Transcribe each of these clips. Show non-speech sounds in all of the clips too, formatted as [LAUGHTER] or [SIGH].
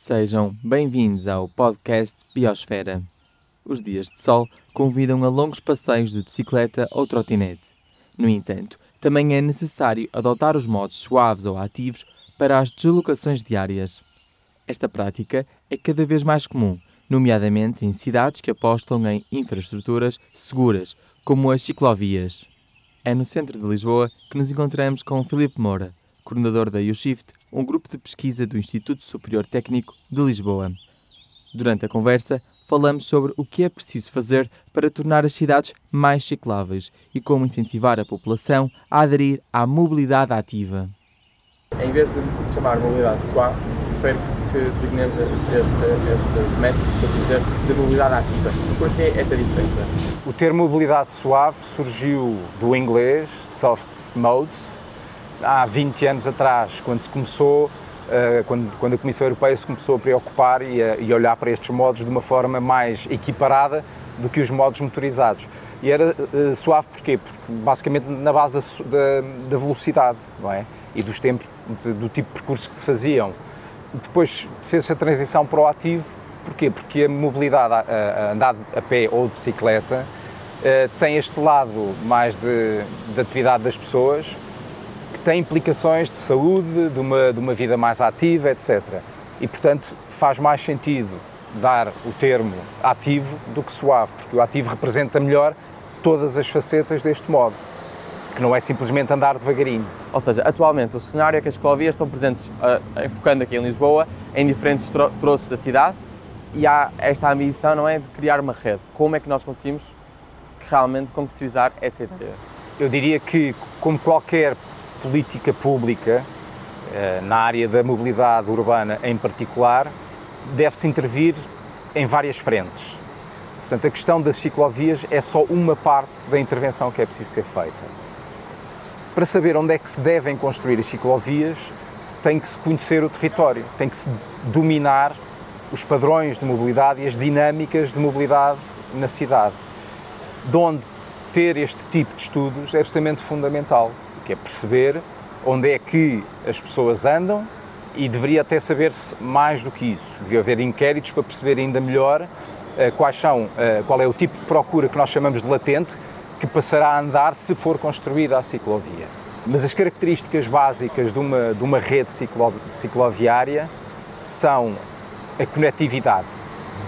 Sejam bem-vindos ao podcast Biosfera. Os dias de sol convidam a longos passeios de bicicleta ou trotinete. No entanto, também é necessário adotar os modos suaves ou ativos para as deslocações diárias. Esta prática é cada vez mais comum, nomeadamente em cidades que apostam em infraestruturas seguras, como as ciclovias. É no centro de Lisboa que nos encontramos com Filipe Moura, coordenador da UShift, um grupo de pesquisa do Instituto Superior Técnico de Lisboa. Durante a conversa, falamos sobre o que é preciso fazer para tornar as cidades mais cicláveis e como incentivar a população a aderir à mobilidade ativa. Em vez de chamar mobilidade suave, prefere que designemos este, estes métodos, por assim dizer, de mobilidade ativa. Por que essa diferença? O termo mobilidade suave surgiu do inglês soft modes, há 20 anos atrás, quando se começou, eh, quando, quando a Comissão Europeia se começou a preocupar e a, e olhar para estes modos de uma forma mais equiparada do que os modos motorizados. E era uh, suave porquê? Porque basicamente na base da, da, da velocidade não é? e dos tempos, de, do tipo de percursos que se faziam. Depois fez-se a transição para o ativo, porquê? Porque a mobilidade, a, a andar a pé ou de bicicleta, uh, tem este lado mais de, de atividade das pessoas, tem implicações de saúde, de uma, de uma vida mais ativa, etc. E, portanto, faz mais sentido dar o termo ativo do que suave, porque o ativo representa melhor todas as facetas deste modo, que não é simplesmente andar devagarinho. Ou seja, atualmente o cenário é que as ciclovias estão presentes, uh, enfocando aqui em Lisboa, em diferentes tro troços da cidade e há esta ambição, não é, de criar uma rede. Como é que nós conseguimos realmente concretizar essa ideia? Eu diria que, como qualquer política pública, uh, na área da mobilidade urbana em particular, deve-se intervir em várias frentes. Portanto, a questão das ciclovias é só uma parte da intervenção que é preciso ser feita. Para saber onde é que se devem construir as ciclovias, tem que se conhecer o território, tem que se dominar os padrões de mobilidade e as dinâmicas de mobilidade na cidade. De onde ter este tipo de estudos é absolutamente fundamental, que é perceber onde é que as pessoas andam, e deveria até saber-se mais do que isso. Devia haver inquéritos para perceber ainda melhor uh, quais são, uh, qual é o tipo de procura que nós chamamos de latente, que passará a andar se for construída a ciclovia. Mas as características básicas de uma, de uma rede ciclo, cicloviária são a conectividade,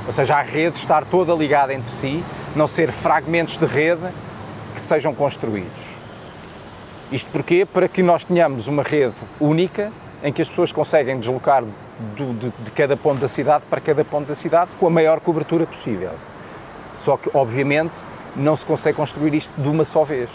ou seja, a rede estar toda ligada entre si, não ser fragmentos de rede que sejam construídos. Isto porquê? Para que nós tenhamos uma rede única em que as pessoas conseguem deslocar do, de, de, cada ponto da cidade para cada ponto da cidade com a maior cobertura possível. Só que, obviamente, não se consegue construir isto de uma só vez.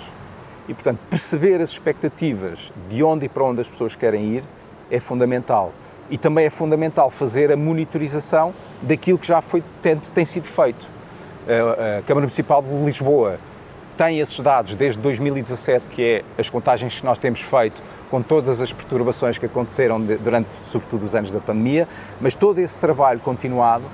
E, portanto, perceber as expectativas de onde e para onde as pessoas querem ir é fundamental. E também é fundamental fazer a monitorização daquilo que já foi, tem, tem sido feito. A, Câmara Municipal de Lisboa tem esses dados desde 2017, que é as contagens que nós temos feito com todas as perturbações que aconteceram durante, sobretudo, os anos da pandemia, mas todo esse trabalho continuado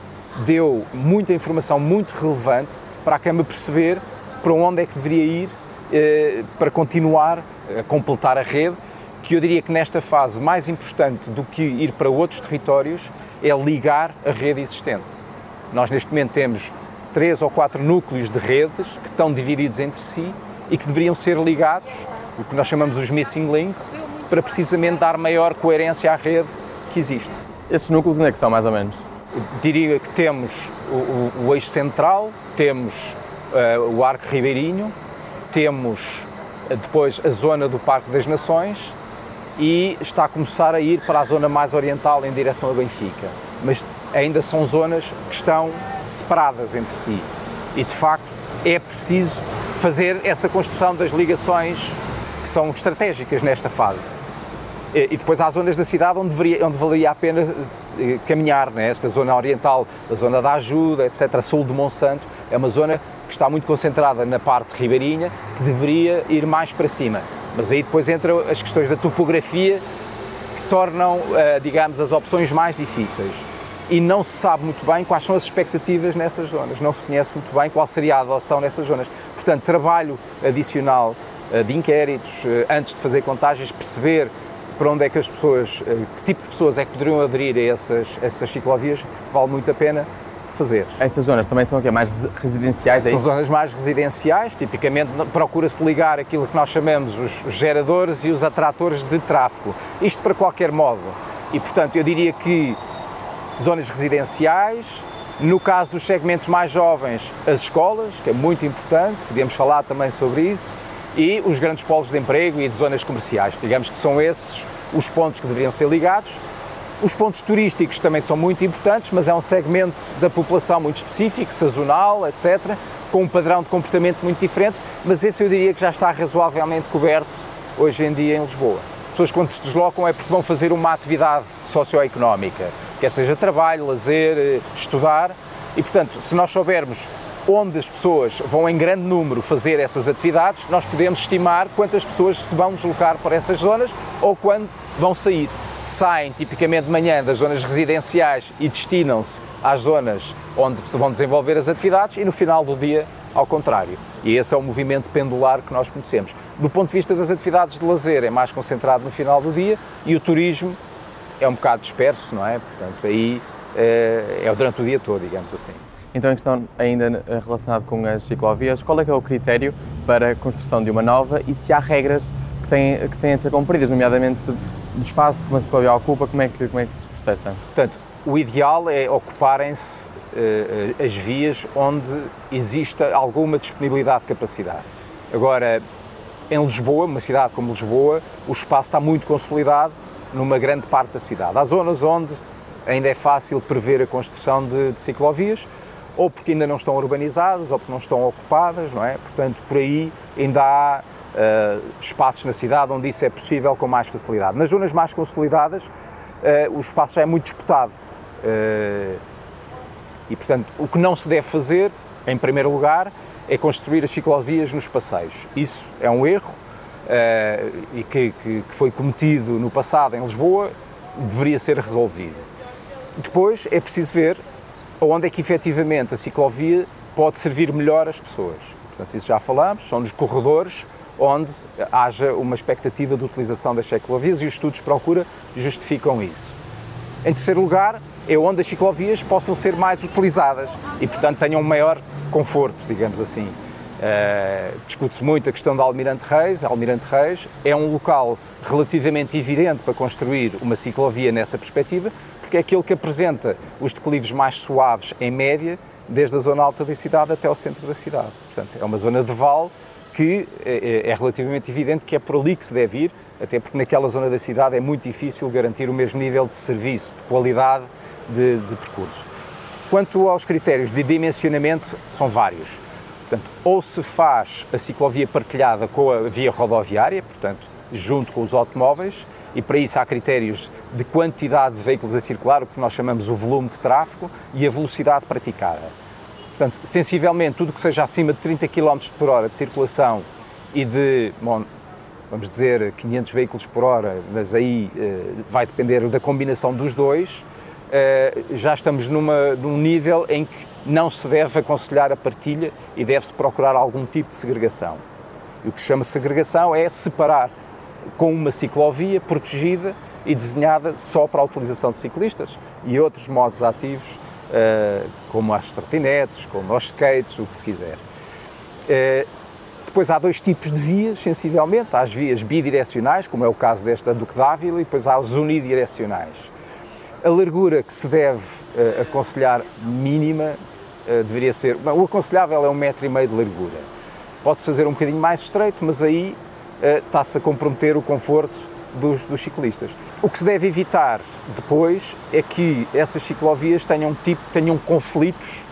deu muita informação muito relevante para a Câmara perceber para onde é que deveria ir eh, para continuar a completar a rede, que eu diria que nesta fase mais importante do que ir para outros territórios é ligar a rede existente. Nós neste momento temos três ou quatro núcleos de redes que estão divididos entre si e que deveriam ser ligados, o que nós chamamos os missing links, para precisamente dar maior coerência à rede que existe. Esses núcleos onde é que são, mais ou menos? diria que temos o, o, o eixo central, temos uh, o Arco Ribeirinho, temos uh, depois a zona do Parque das Nações e está a começar a ir para a zona mais oriental em direção a Benfica. Mas ainda são zonas que estão separadas entre si. E de facto é preciso fazer essa construção das ligações que são estratégicas nesta fase. E depois há zonas da cidade onde, deveria, onde valeria a pena eh, caminhar, né? esta zona oriental, a zona da ajuda, etc., a sul de Monsanto, é uma zona que está muito concentrada na parte ribeirinha, que deveria ir mais para cima. Mas aí depois entram as questões da topografia, que tornam, eh, digamos, as opções mais difíceis e não se sabe muito bem quais são as expectativas nessas zonas, não se conhece muito bem qual seria a adoção nessas zonas. Portanto, trabalho adicional eh, de inquéritos, eh, antes de fazer contagens, perceber para onde é que as pessoas, eh, que tipo de pessoas é que poderiam aderir a essas, essas ciclovias, vale muito a pena fazer. Essas zonas também são o quê? Mais residenciais? É são zonas mais residenciais, tipicamente procura-se ligar aquilo que nós chamamos os geradores e os atratores de tráfego. Isto para qualquer modo. E, portanto, eu diria que zonas residenciais, no caso dos segmentos mais jovens, as escolas, que é muito importante, podemos falar também sobre isso, e os grandes polos de emprego e de zonas comerciais. Digamos que são esses os pontos que deveriam ser ligados. Os pontos turísticos também são muito importantes, mas é um segmento da população muito específico, sazonal, etc., com um padrão de comportamento muito diferente, mas esse eu diria que já está razoavelmente coberto hoje em dia em Lisboa. As pessoas quando se deslocam é porque vão fazer uma atividade socioeconómica, quer seja trabalho, lazer, eh, estudar, e portanto, se nós soubermos onde as pessoas vão em grande número fazer essas atividades, nós podemos estimar quantas pessoas se vão deslocar para essas zonas ou quando vão sair saem tipicamente de manhã das zonas residenciais e destinam-se às zonas onde se vão desenvolver as atividades e no final do dia ao contrário. E esse é o movimento pendular que nós conhecemos. Do ponto de vista das atividades de lazer, é mais concentrado no final do dia e o turismo é um bocado disperso, não é? Portanto, aí é, é durante o dia todo, digamos assim. Então, em questão ainda relacionada com as ciclovias, qual é que é o critério para a construção de uma nova e se há regras que têm, que têm de ser cumpridas, nomeadamente do espaço que uma ciclovia ocupa, como é que, como é que se processa? Portanto, o ideal é ocuparem-se uh, as vias onde exista alguma disponibilidade de capacidade. Agora, em Lisboa, uma cidade como Lisboa, o espaço está muito consolidado numa grande parte da cidade. Há zonas onde ainda é fácil prever a construção de, de ciclovias, ou porque ainda não estão urbanizadas, ou porque não estão ocupadas, não é? Portanto, por aí ainda há uh, espaços na cidade onde isso é possível com mais facilidade. Nas zonas mais consolidadas, uh, o espaço já é muito disputado. Uh, e, portanto, o que não se deve fazer, em primeiro lugar, é construir as ciclovias nos passeios. Isso é um erro e que, que, que foi cometido no passado em Lisboa, deveria ser resolvido. Depois é preciso ver onde é que efetivamente a ciclovia pode servir melhor as pessoas. Portanto, isso já falamos, são nos corredores onde haja uma expectativa de utilização das ciclovias e os estudos de procura justificam isso. Em terceiro lugar, é onde as ciclovias possam ser mais utilizadas e, portanto, tenham maior conforto, digamos assim. Uh, Discute-se muito a questão da Almirante Reis. A Almirante Reis é um local relativamente evidente para construir uma ciclovia nessa perspectiva, porque é aquele que apresenta os declives mais suaves em média, desde a zona alta da cidade até ao centro da cidade. Portanto, é uma zona de vale que é, é, relativamente evidente que é por ali que se deve ir, até porque naquela zona da cidade é muito difícil garantir o mesmo nível de serviço, de qualidade de, de percurso. Quanto aos critérios de dimensionamento, são vários. Portanto, ou se faz a ciclovia partilhada com a via rodoviária, portanto, junto com os automóveis, e para isso há critérios de quantidade de veículos a circular, o que nós chamamos o volume de tráfego e a velocidade praticada. Portanto, sensivelmente, tudo que seja acima de 30 km por hora de circulação e de, bom, vamos dizer, 500 veículos por hora, mas aí uh, vai depender da combinação dos dois, já estamos numa, num nível em que não se deve aconselhar a partilha e deve-se procurar algum tipo de segregação. E o que se chama segregação é separar com uma ciclovia protegida e desenhada só para a utilização de ciclistas e outros modos ativos uh, como as trotinetes, como os skates, o que se quiser. Uh, depois há dois tipos de vias, sensivelmente. Há as vias bidirecionais, como é o caso desta Duque d'Ávila, e depois há as unidirecionais. A largura que se deve uh, aconselhar mínima uh, deveria ser. Bom, o aconselhável é um metro e meio de largura. Pode-se fazer um bocadinho mais estreito, mas aí uh, está-se a comprometer o conforto dos, dos, ciclistas. O que se deve evitar depois é que essas ciclovias tenham, tipo, tenham conflitos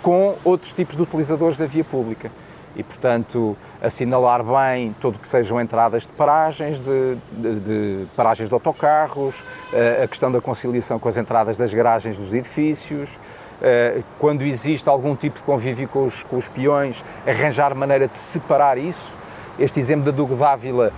com outros tipos de utilizadores da via pública. E, portanto, assinalar bem tudo que sejam entradas de paragens, de, de, de paragens de autocarros, eh, a questão da conciliação com as entradas das garagens dos edifícios, eh, quando existe algum tipo de convívio com os, com os peões, arranjar maneira de separar isso. Este exemplo da Dugo Dávila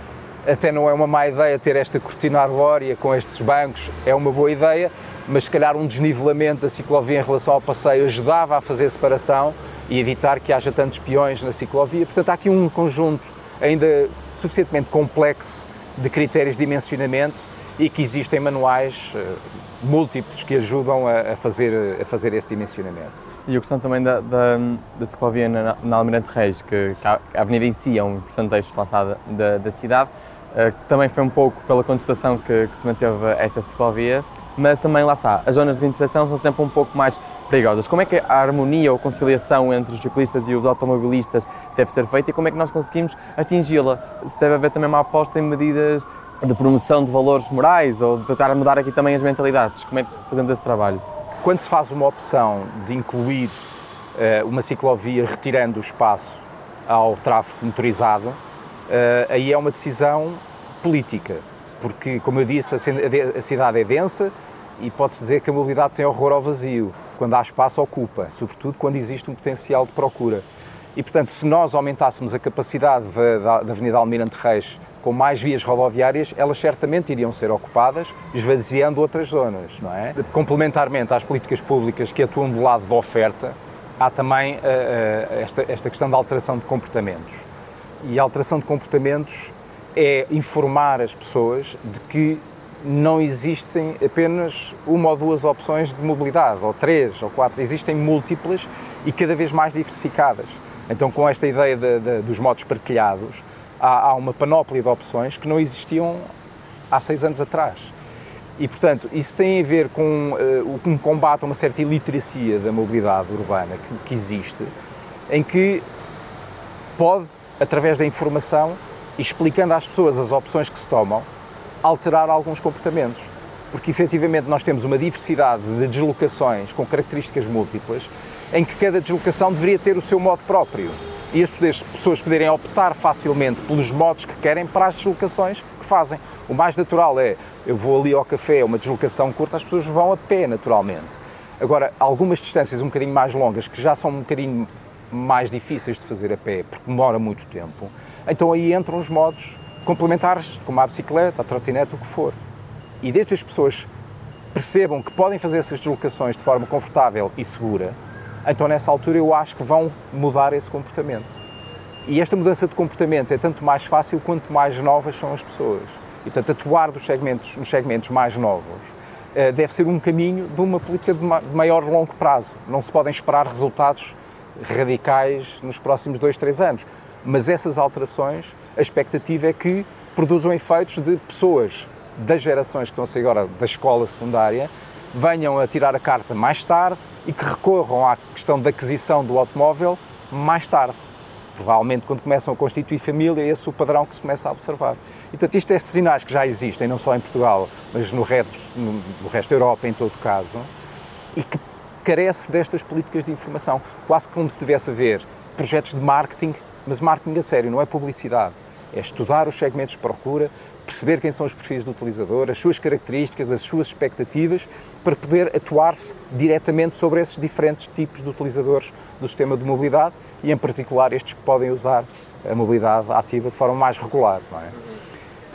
até não é uma má ideia ter esta cortina arbórea com estes bancos, é uma boa ideia, mas se calhar um desnivelamento da ciclovia em relação ao passeio ajudava a fazer separação e evitar que haja tantos peões na ciclovia. Portanto, há aqui um conjunto ainda suficientemente complexo de critérios de dimensionamento e que existem manuais uh, múltiplos que ajudam a, a, fazer, a fazer esse dimensionamento. E a questão também da, da, da ciclovia na, na Almirante Reis, que, que, a avenida em si é um lá está da, da cidade, uh, que também foi um pouco pela contestação que, que se manteve essa ciclovia, mas também lá está, as zonas de interação são sempre um pouco mais perigosas. Como é que a harmonia ou conciliação entre os ciclistas e os automobilistas deve ser feita e como é que nós conseguimos atingi-la? Se deve haver também uma aposta em medidas de promoção de valores morais ou de tentar mudar aqui também as mentalidades? Como é que fazemos esse trabalho? Quando se faz uma opção de incluir uh, uma ciclovia retirando o espaço ao tráfego motorizado, uh, aí é uma decisão política, porque, como eu disse, a, cidade é densa e pode-se dizer que a mobilidade tem horror ao vazio. Quando há espaço, ocupa, sobretudo quando existe um potencial de procura. E, portanto, se nós aumentássemos a capacidade da, da Avenida Almirante Reis com mais vias rodoviárias, elas certamente iriam ser ocupadas, esvaziando outras zonas, não é? Complementarmente às políticas públicas que atuam do lado da oferta, há também uh, uh, esta, esta questão da alteração de comportamentos. E a alteração de comportamentos é informar as pessoas de que não existem apenas uma ou duas opções de mobilidade, ou três, ou quatro, existem múltiplas e cada vez mais diversificadas. Então, com esta ideia de, de, dos modos partilhados, há, há, uma panóplia de opções que não existiam há seis anos atrás. E, portanto, isso tem a ver com uh, um combate a uma certa iliteracia da mobilidade urbana que, que existe, em que pode, através da informação, explicando às pessoas as opções que se tomam, alterar alguns comportamentos. Porque efetivamente nós temos uma diversidade de deslocações com características múltiplas, em que cada deslocação deveria ter o seu modo próprio. E as pessoas poderem optar facilmente pelos modos que querem para as deslocações que fazem. O mais natural é, eu vou ali ao café, uma deslocação curta, as pessoas vão a pé naturalmente. Agora, algumas distâncias um bocadinho mais longas, que já são um bocadinho mais difíceis de fazer a pé, porque demora muito tempo, então aí entram os modos complementares, como a bicicleta, a trotinete, o que for. E desde que as pessoas percebam que podem fazer essas deslocações de forma confortável e segura, então nessa altura eu acho que vão mudar esse comportamento. E esta mudança de comportamento é tanto mais fácil quanto mais novas são as pessoas. E, portanto, atuar nos segmentos, nos segmentos mais novos eh, deve ser um caminho de uma política de maior longo prazo. Não se podem esperar resultados radicais nos próximos dois, três anos. Mas essas alterações, a expectativa é que produzam efeitos de pessoas das gerações que estão a sair agora da escola secundária venham a tirar a carta mais tarde e que recorram à questão da aquisição do automóvel mais tarde. Provavelmente quando começam a constituir família, esse é o padrão que se começa a observar. E, portanto, isto é sinais que já existem, não só em Portugal, mas no resto, no resto da Europa, em todo caso, e que carece destas políticas de informação. Quase como se tivesse a ver projetos de marketing mas marketing a sério, não é publicidade. É estudar os segmentos de procura, perceber quem são os perfis do utilizador, as suas características, as suas expectativas, para poder atuar-se diretamente sobre esses diferentes tipos de utilizadores do sistema de mobilidade e, em particular, estes que podem usar a mobilidade ativa de forma mais regular. É?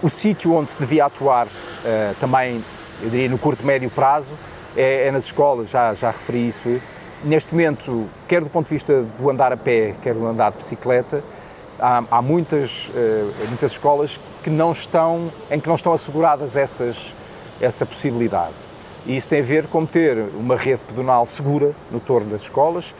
O sítio onde se devia atuar uh, também, eu diria, no curto e médio prazo, é, é nas escolas, já, já referi isso, Neste momento, quer do ponto de vista do andar a pé, quer do andar de bicicleta, há, há muitas, uh, muitas escolas que não estão, em que não estão asseguradas essas, essa possibilidade. E isso tem a ver com ter uma rede pedonal segura no torno das escolas,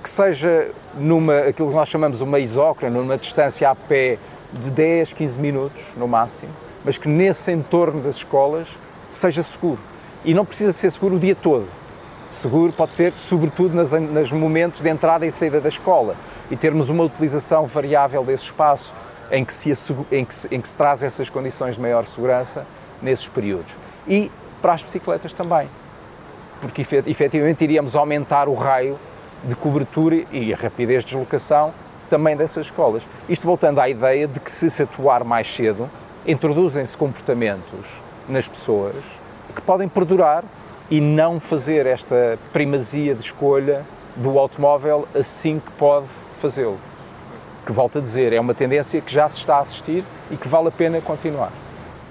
que seja numa, aquilo que nós chamamos uma isócrona, numa distância a pé de 10, 15 minutos no máximo, mas que nesse entorno das escolas seja seguro. E não precisa ser seguro o dia todo seguro pode ser, sobretudo, nas, nos momentos de entrada e saída da escola e termos uma utilização variável desse espaço em que, se, em, que se, em que se traz essas condições de maior segurança nesses períodos. E para as bicicletas também, porque efetivamente iríamos aumentar o raio de cobertura e a rapidez de deslocação também dessas escolas. Isto voltando à ideia de que se se atuar mais cedo, introduzem-se comportamentos nas pessoas que podem perdurar e não fazer esta primazia de escolha do automóvel assim que pode fazê-lo. Que volto a dizer, é uma tendência que já se está a assistir e que vale a pena continuar.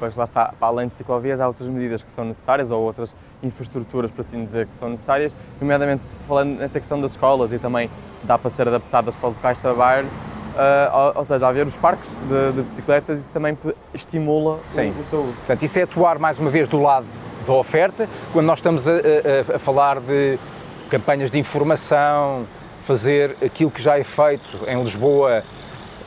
Pois lá está, para além de ciclovias, há outras medidas que são necessárias ou outras infraestruturas, por assim dizer, que são necessárias, nomeadamente falando nessa questão das escolas e também dá para ser adaptadas para os locais de trabalho, uh, ou, seja, haver os parques de, de bicicletas, isso também estimula Sim. O, o seu uso. Portanto, isso é atuar mais uma vez do lado da oferta, quando nós estamos a, a, a falar de campanhas de informação, fazer aquilo que já é feito em Lisboa,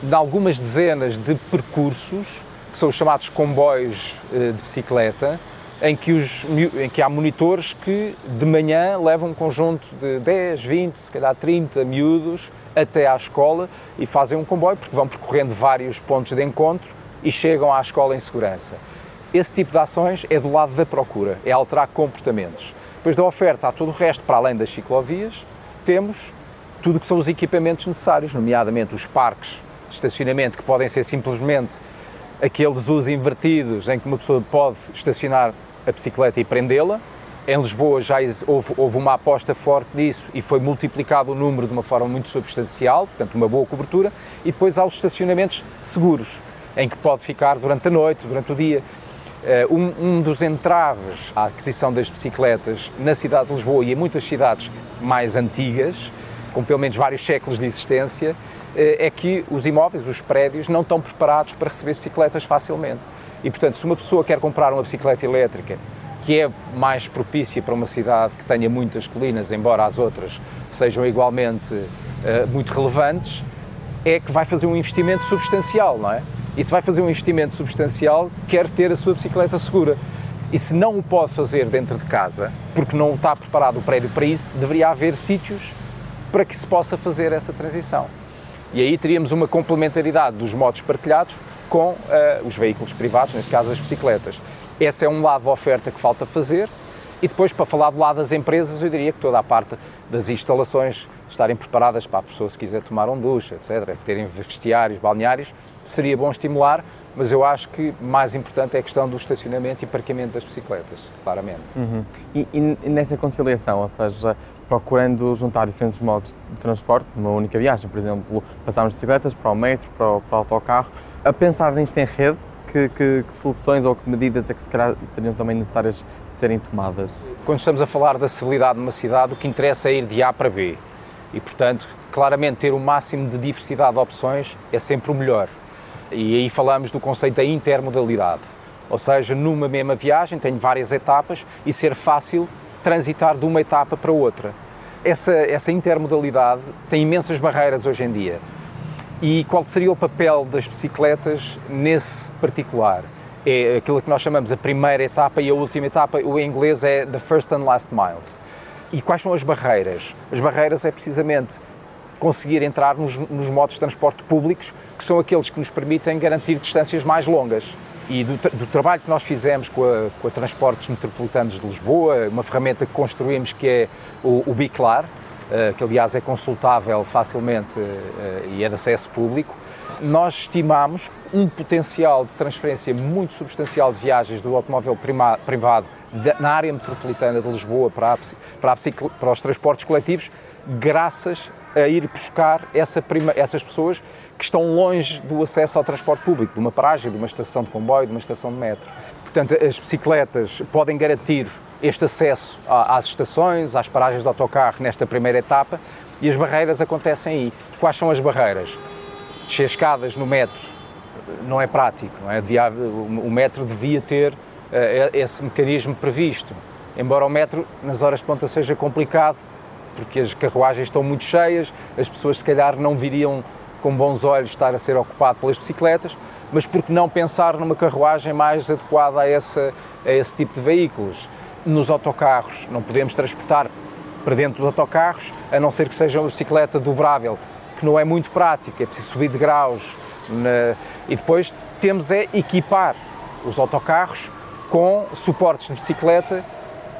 de algumas dezenas de percursos, que são os chamados comboios eh, de bicicleta, em que, os, em que há monitores que de manhã levam um conjunto de 10, 20, se calhar 30 miúdos até à escola e fazem um comboio, porque vão percorrendo vários pontos de encontro e chegam à escola em segurança. Esse tipo de ações é do lado da procura, é alterar comportamentos. Depois da oferta há todo o resto, para além das ciclovias, temos tudo o que são os equipamentos necessários, nomeadamente os parques de estacionamento, que podem ser simplesmente aqueles usos invertidos em que uma pessoa pode estacionar a bicicleta e prendê-la. Em Lisboa já houve, houve, uma aposta forte nisso e foi multiplicado o número de uma forma muito substancial, portanto, uma boa cobertura. E depois há os estacionamentos seguros, em que pode ficar durante a noite, durante o dia. Eh, um, um, dos entraves à aquisição das bicicletas na cidade de Lisboa e em muitas cidades mais antigas, com pelo menos vários séculos de existência, eh, é que os imóveis, os prédios, não estão preparados para receber bicicletas facilmente. E, portanto, se uma pessoa quer comprar uma bicicleta elétrica, que é mais propícia para uma cidade que tenha muitas colinas, embora as outras sejam igualmente uh, muito relevantes, é que vai fazer um investimento substancial, não é? E se vai fazer um investimento substancial, quer ter a sua bicicleta segura. E se não o pode fazer dentro de casa, porque não está preparado o prédio para isso, deveria haver sítios para que se possa fazer essa transição. E aí teríamos uma complementaridade dos modos partilhados com uh, os veículos privados, neste caso as bicicletas. Esse é um lado da oferta que falta fazer. E depois, para falar do lado das empresas, eu diria que toda a parte das instalações estarem preparadas para a pessoa, se quiser tomar um duche, etc., terem vestiários, balneários, seria bom estimular, mas eu acho que mais importante é a questão do estacionamento e parqueamento das bicicletas, claramente. Uhum. E, e, nessa conciliação, ou seja, procurando juntar diferentes modos de transporte numa única viagem, por exemplo, passarmos de bicicletas para o metro, para o, para o autocarro, a pensar nisto em rede, que, que, que, soluções ou que medidas é que se calhar seriam também necessárias serem tomadas? Quando estamos a falar da acessibilidade numa cidade, o que interessa é ir de A para B. E, portanto, claramente ter o máximo de diversidade de opções é sempre o melhor. E aí falamos do conceito da intermodalidade. Ou seja, numa mesma viagem tenho várias etapas e ser fácil transitar de uma etapa para outra. Essa, essa intermodalidade tem imensas barreiras hoje em dia. E qual seria o papel das bicicletas nesse particular? É aquilo que nós chamamos a primeira etapa e a última etapa, o inglês é the first and last miles. E quais são as barreiras? As barreiras é precisamente conseguir entrar nos, nos modos de transporte públicos, que são aqueles que nos permitem garantir distâncias mais longas. E do, do trabalho que nós fizemos com a, com a, Transportes Metropolitanos de Lisboa, uma ferramenta que construímos que é o, o Biclar, que aliás é consultável facilmente uh, e é de acesso público, nós estimamos um potencial de transferência muito substancial de viagens do automóvel privado na área metropolitana de Lisboa para, a, para, a, para os transportes coletivos, graças a ir buscar essa prima, essas pessoas que estão longe do acesso ao transporte público, de uma paragem, de uma estação de comboio, de uma estação de metro. Portanto, as bicicletas podem garantir este acesso às estações, às paragens de autocarro nesta primeira etapa e as barreiras acontecem aí. Quais são as barreiras? Descer escadas no metro não é prático, não é? O metro devia ter uh, esse mecanismo previsto. Embora o metro, nas horas de ponta, seja complicado, porque as carruagens estão muito cheias, as pessoas se calhar não viriam com bons olhos estar a ser ocupado pelas bicicletas, mas por que não pensar numa carruagem mais adequada a, essa, a esse tipo de veículos? Nos autocarros, não podemos transportar para dentro dos autocarros, a não ser que seja uma bicicleta dobrável, que não é muito prática, é preciso subir de graus. Na... E depois temos é equipar os autocarros com suportes de bicicleta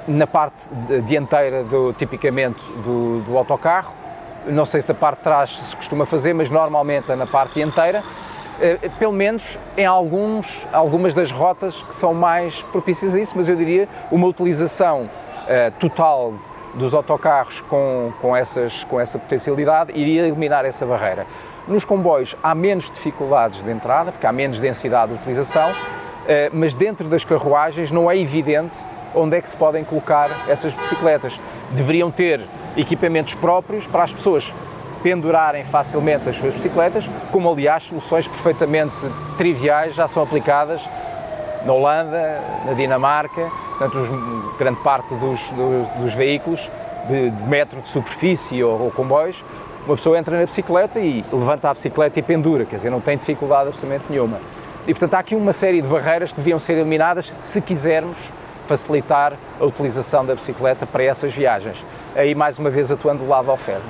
na parte dianteira, do, tipicamente, do, do autocarro. Não sei se da parte de trás se costuma fazer, mas normalmente é na parte dianteira. Uh, pelo menos em alguns, algumas das rotas que são mais propícias a isso, mas eu diria uma utilização uh, total dos autocarros com, com, essas, com essa potencialidade iria eliminar essa barreira. Nos comboios há menos dificuldades de entrada, porque há menos densidade de utilização, mas dentro das carruagens não é evidente onde é que se podem colocar essas bicicletas. Deveriam ter equipamentos próprios para as pessoas pendurarem facilmente as suas bicicletas, como aliás soluções perfeitamente triviais já são aplicadas na Holanda, na Dinamarca, portanto, os, grande parte dos, dos, dos veículos de, de, metro de superfície ou, ou, comboios, uma pessoa entra na bicicleta e levanta a bicicleta e pendura, quer dizer, não tem dificuldade absolutamente nenhuma. E portanto há aqui uma série de barreiras que deviam ser eliminadas se quisermos facilitar a utilização da bicicleta para essas viagens. Aí, mais uma vez, atuando do lado da oferta.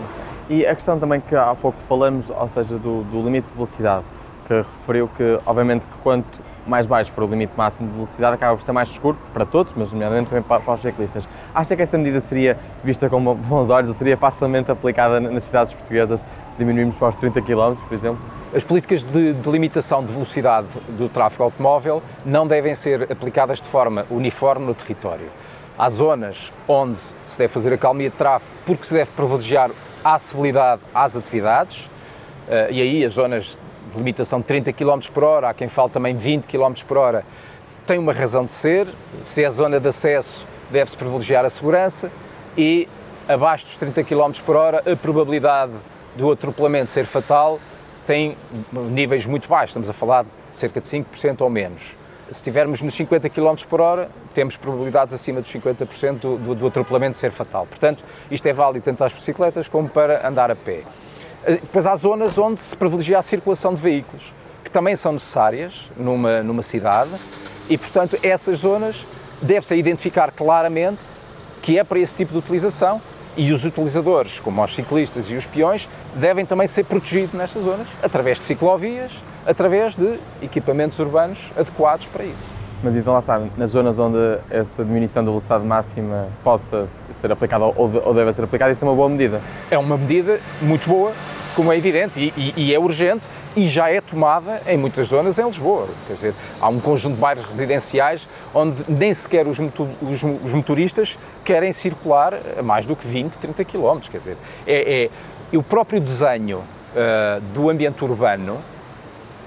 E a questão também que há pouco falamos, ou seja, do, do limite de velocidade, que referiu que, obviamente, que quanto mais baixo for o limite máximo de velocidade, acaba por ser mais seguro para todos, mas nomeadamente também para, para os ciclistas. Acha que essa medida seria vista com bons olhos ou seria facilmente aplicada nas cidades portuguesas? Diminuímos para os 30 km, por exemplo? As políticas de, de, limitação de velocidade do tráfego automóvel não devem ser aplicadas de forma uniforme no território. Há zonas onde se deve fazer a calmia de tráfego porque se deve privilegiar a acessibilidade às atividades, eh, e aí as zonas de limitação de 30 km por hora, há quem fale também 20 km por hora, tem uma razão de ser. Se é zona de acesso, deve-se privilegiar a segurança e abaixo dos 30 km por hora, a probabilidade do atropelamento ser fatal tem níveis muito baixos, estamos a falar de cerca de 5% ou menos. Se estivermos nos 50 km por hora, temos probabilidades acima dos 50% do, do, do atropelamento ser fatal. Portanto, isto é válido tanto às bicicletas como para andar a pé. Eh, depois há zonas onde se privilegia a circulação de veículos, que também são necessárias numa, numa cidade, e portanto essas zonas deve-se identificar claramente que é para esse tipo de utilização e os utilizadores, como os ciclistas e os peões, devem também ser protegidos nestas zonas, através de ciclovias, através de equipamentos urbanos adequados para isso. Mas então lá está, nas zonas onde essa diminuição da velocidade máxima possa ser aplicada ou deve ser aplicada, isso é uma boa medida? É uma medida muito boa, como é evidente, e, e, e, é urgente e já é tomada em muitas zonas em Lisboa. Quer dizer, há um conjunto de bairros residenciais onde nem sequer os, motoristas querem circular a mais do que 20, 30 km. Quer dizer, é, é o próprio desenho uh, do ambiente urbano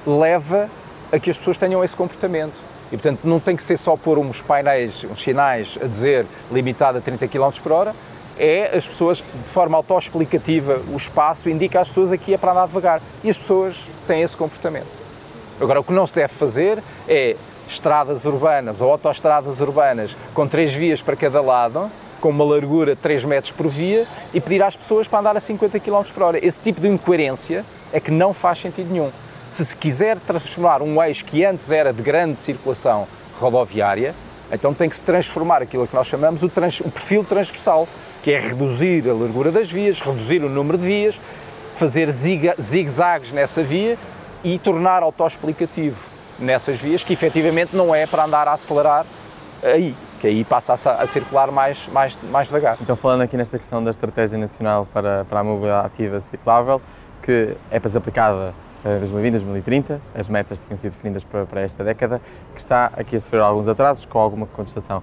leva a que as pessoas tenham esse comportamento. E, portanto, não tem que ser só pôr uns painéis, uns sinais a dizer limitado a 30 km por hora, é as pessoas, de forma autoexplicativa, o espaço indica às pessoas aqui é para andar devagar. E as pessoas têm esse comportamento. Agora, o que não se deve fazer é estradas urbanas ou autoestradas urbanas com três vias para cada lado, com uma largura de 3 metros por via, e pedir às pessoas para andar a 50 km por hora. Esse tipo de incoerência é que não faz sentido nenhum. Se se quiser transformar um eixo que antes era de grande circulação rodoviária, então tem que se transformar aquilo que nós chamamos o, trans, o perfil transversal, que é reduzir a largura das vias, reduzir o número de vias, fazer zigue-zagues nessa via e tornar autoexplicativo nessas vias, que efetivamente não é para andar a acelerar aí, que aí passa a, circular mais, mais, mais devagar. Então, falando aqui nesta questão da Estratégia Nacional para, para a Mobilidade Ativa Ciclável, que é para ser aplicada 2020, 2030, as metas tinham sido definidas para, para esta década, que está aqui a sofrer alguns atrasos com alguma contestação.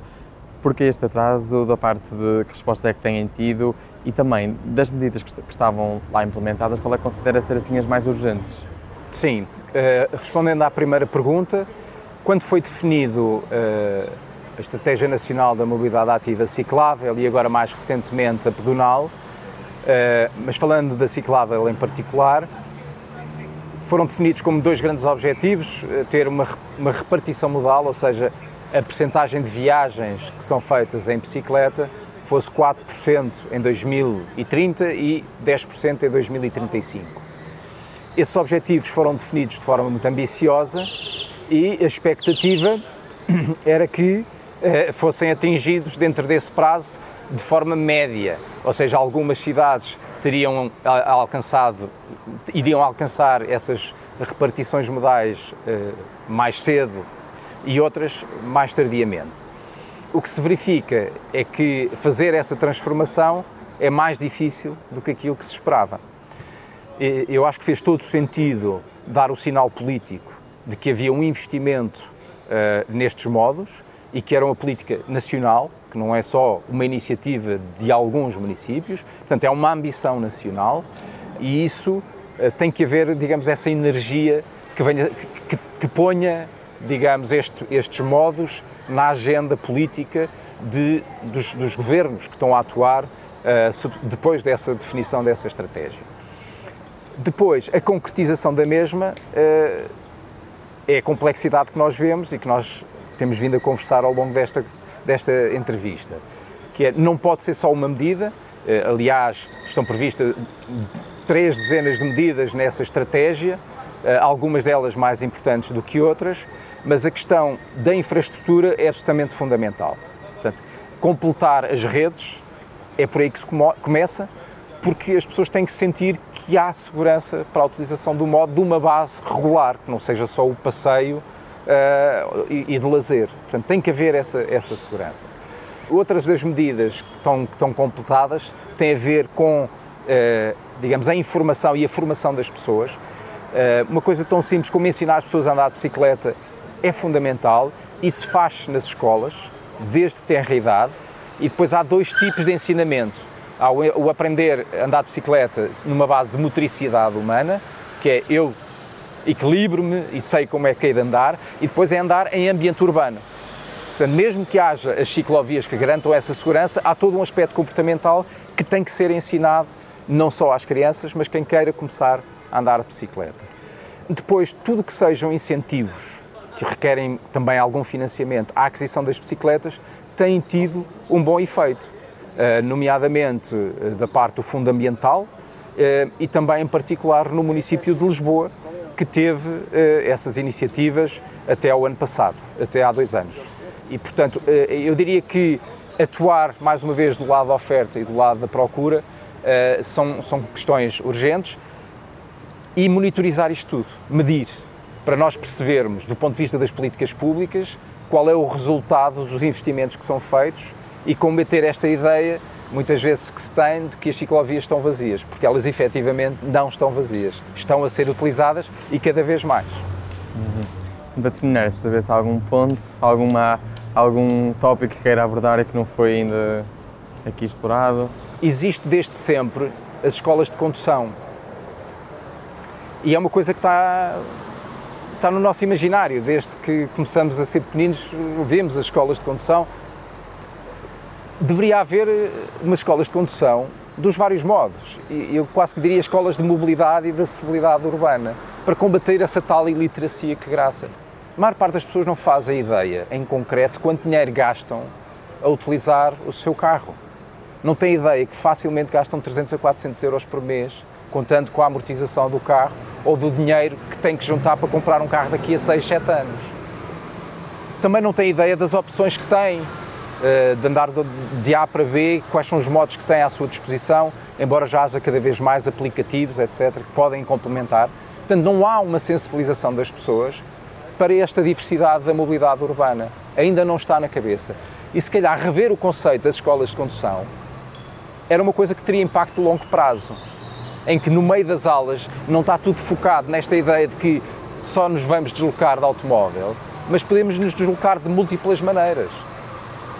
Porquê este atraso, da parte de que respostas é que têm tido e também das medidas que, que estavam lá implementadas, qual é que considera ser assim as mais urgentes? Sim, uh, respondendo à primeira pergunta, quando foi definido uh, a Estratégia Nacional da Mobilidade Ativa Ciclável e agora mais recentemente a pedonal, uh, mas falando da ciclável em particular, foram definidos como dois grandes objetivos, ter uma, uma repartição modal, ou seja, a percentagem de viagens que são feitas em bicicleta fosse 4% em 2030 e 10% em 2035. Esses objetivos foram definidos de forma muito ambiciosa e a expectativa [CLEARS THROAT] era que eh, fossem atingidos dentro desse prazo de forma média, ou seja, algumas cidades teriam alcançado, iriam alcançar essas repartições modais eh, mais cedo e outras mais tardiamente. O que se verifica é que fazer essa transformação é mais difícil do que aquilo que se esperava. Eu acho que fez todo sentido dar o sinal político de que havia um investimento uh, nestes modos e que era uma política nacional, que não é só uma iniciativa de alguns municípios, portanto é uma ambição nacional e isso uh, tem que haver, digamos, essa energia que, venha, que, que ponha digamos, este, estes modos na agenda política de, dos, dos, governos que estão a atuar uh, depois dessa definição dessa estratégia. Depois, a concretização da mesma uh, é a complexidade que nós vemos e que nós temos vindo a conversar ao longo desta, desta entrevista, que é, não pode ser só uma medida, uh, aliás, estão previstas três dezenas de medidas nessa estratégia, uh, algumas delas mais importantes do que outras, mas a questão da infraestrutura é absolutamente fundamental. Portanto, completar as redes é por aí que se começa, porque as pessoas têm que sentir que há segurança para a utilização do modo de uma base regular, que não seja só o passeio e, e, de lazer. Portanto, tem que haver essa, essa segurança. Outras das medidas que estão, que estão completadas têm a ver com, uh, digamos, a informação e a formação das pessoas. Uh, uma coisa tão simples como ensinar as pessoas a andar de bicicleta é fundamental e se faz nas escolas, desde tenra idade, e depois há dois tipos de ensinamento Há o aprender a andar de bicicleta numa base de motricidade humana, que é eu equilibro-me e sei como é que é de andar, e depois é andar em ambiente urbano. Portanto, mesmo que haja as ciclovias que garantam essa segurança, há todo um aspecto comportamental que tem que ser ensinado não só às crianças, mas quem queira começar a andar de bicicleta. Depois, tudo que sejam incentivos que requerem também algum financiamento à aquisição das bicicletas, têm tido um bom efeito. Eh, nomeadamente eh, da parte do Fundo Ambiental eh, e também, em particular, no município de Lisboa, que teve essas iniciativas até ao ano passado, até há dois anos. E, portanto, eu diria que atuar, mais uma vez, do lado da oferta e do lado da procura são, são questões urgentes e monitorizar isto tudo, medir, para nós percebermos, do ponto de vista das políticas públicas, qual é o resultado dos investimentos que são feitos e combater esta ideia, muitas vezes que se tem, de que as ciclovias estão vazias, porque elas efetivamente não estão vazias, estão a ser utilizadas e cada vez mais. Uhum. Para terminar, saber se há algum ponto, alguma, algum tópico que queira abordar e que não foi ainda aqui explorado? Existe desde sempre as escolas de condução. E é uma coisa que está, está no nosso imaginário. Desde que começamos a ser pequeninos, vemos as escolas de condução deveria haver eh, umas escolas de condução dos vários modos. Eu quase que diria escolas de mobilidade e de acessibilidade urbana, para combater essa tal iliteracia que graça. A maior parte das pessoas não faz a ideia, em concreto, quanto dinheiro gastam a utilizar o seu carro. Não tem ideia que facilmente gastam 300 a 400 euros por mês, contando com a amortização do carro ou do dinheiro que têm que juntar para comprar um carro daqui a 6, 7 anos. Também não tem ideia das opções que têm de andar de A para B, quais são os modos que têm à sua disposição, embora já haja cada vez mais aplicativos, etc., que podem complementar. Portanto, não há uma sensibilização das pessoas para esta diversidade da mobilidade urbana. Ainda não está na cabeça. E se calhar rever o conceito das escolas de condução era uma coisa que teria impacto a longo prazo, em que no meio das aulas não está tudo focado nesta ideia de que só nos vamos deslocar de automóvel, mas podemos nos deslocar de múltiplas maneiras.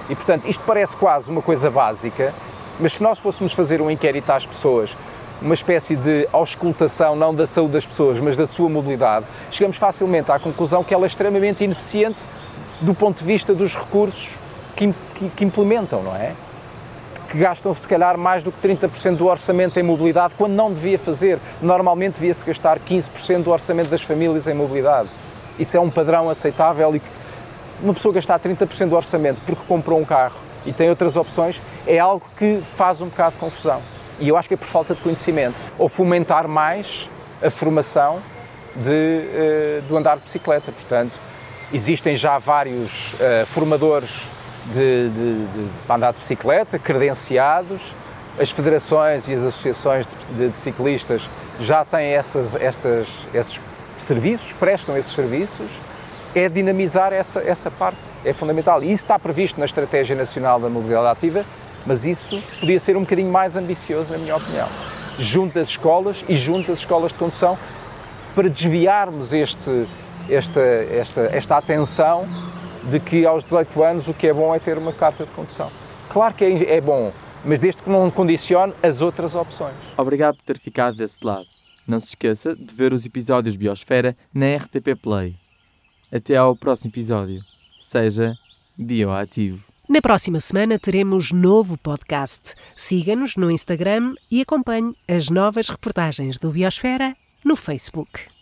E, portanto, isto parece quase uma coisa básica, mas se nós fôssemos fazer um inquérito às pessoas, uma espécie de auscultação, não da saúde das pessoas, mas da sua mobilidade, chegamos facilmente à conclusão que ela é extremamente ineficiente do ponto de vista dos recursos que, que, que implementam, não é? Que gastam, se calhar, mais do que 30% do orçamento em mobilidade, quando não devia fazer. Normalmente devia-se gastar 15% do orçamento das famílias em mobilidade. Isso é um padrão aceitável e uma pessoa gastar 30% do orçamento porque comprou um carro e tem outras opções é algo que faz um bocado de confusão. E eu acho que é por falta de conhecimento. Ou fomentar mais a formação de, uh, do andar de bicicleta. Portanto, existem já vários uh, formadores de, de, de, andar de bicicleta, credenciados. As federações e as associações de, de ciclistas já têm essas, essas, esses serviços, prestam esses serviços é dinamizar essa, essa parte, é fundamental. E isso está previsto na Estratégia Nacional da Mobilidade Ativa, mas isso podia ser um bocadinho mais ambicioso, na minha opinião. Junto às escolas e junto às escolas de condução, para desviarmos este, esta, esta, esta atenção de que aos 18 anos o que é bom é ter uma carta de condução. Claro que é, é bom, mas desde que não condicione as outras opções. Obrigado por ter ficado desse lado. Não se esqueça de ver os episódios Biosfera na RTP Play. Até ao próximo episódio. Seja bioativo. Na próxima semana teremos novo podcast. Siga-nos no Instagram e acompanhe as novas reportagens do Biosfera no Facebook.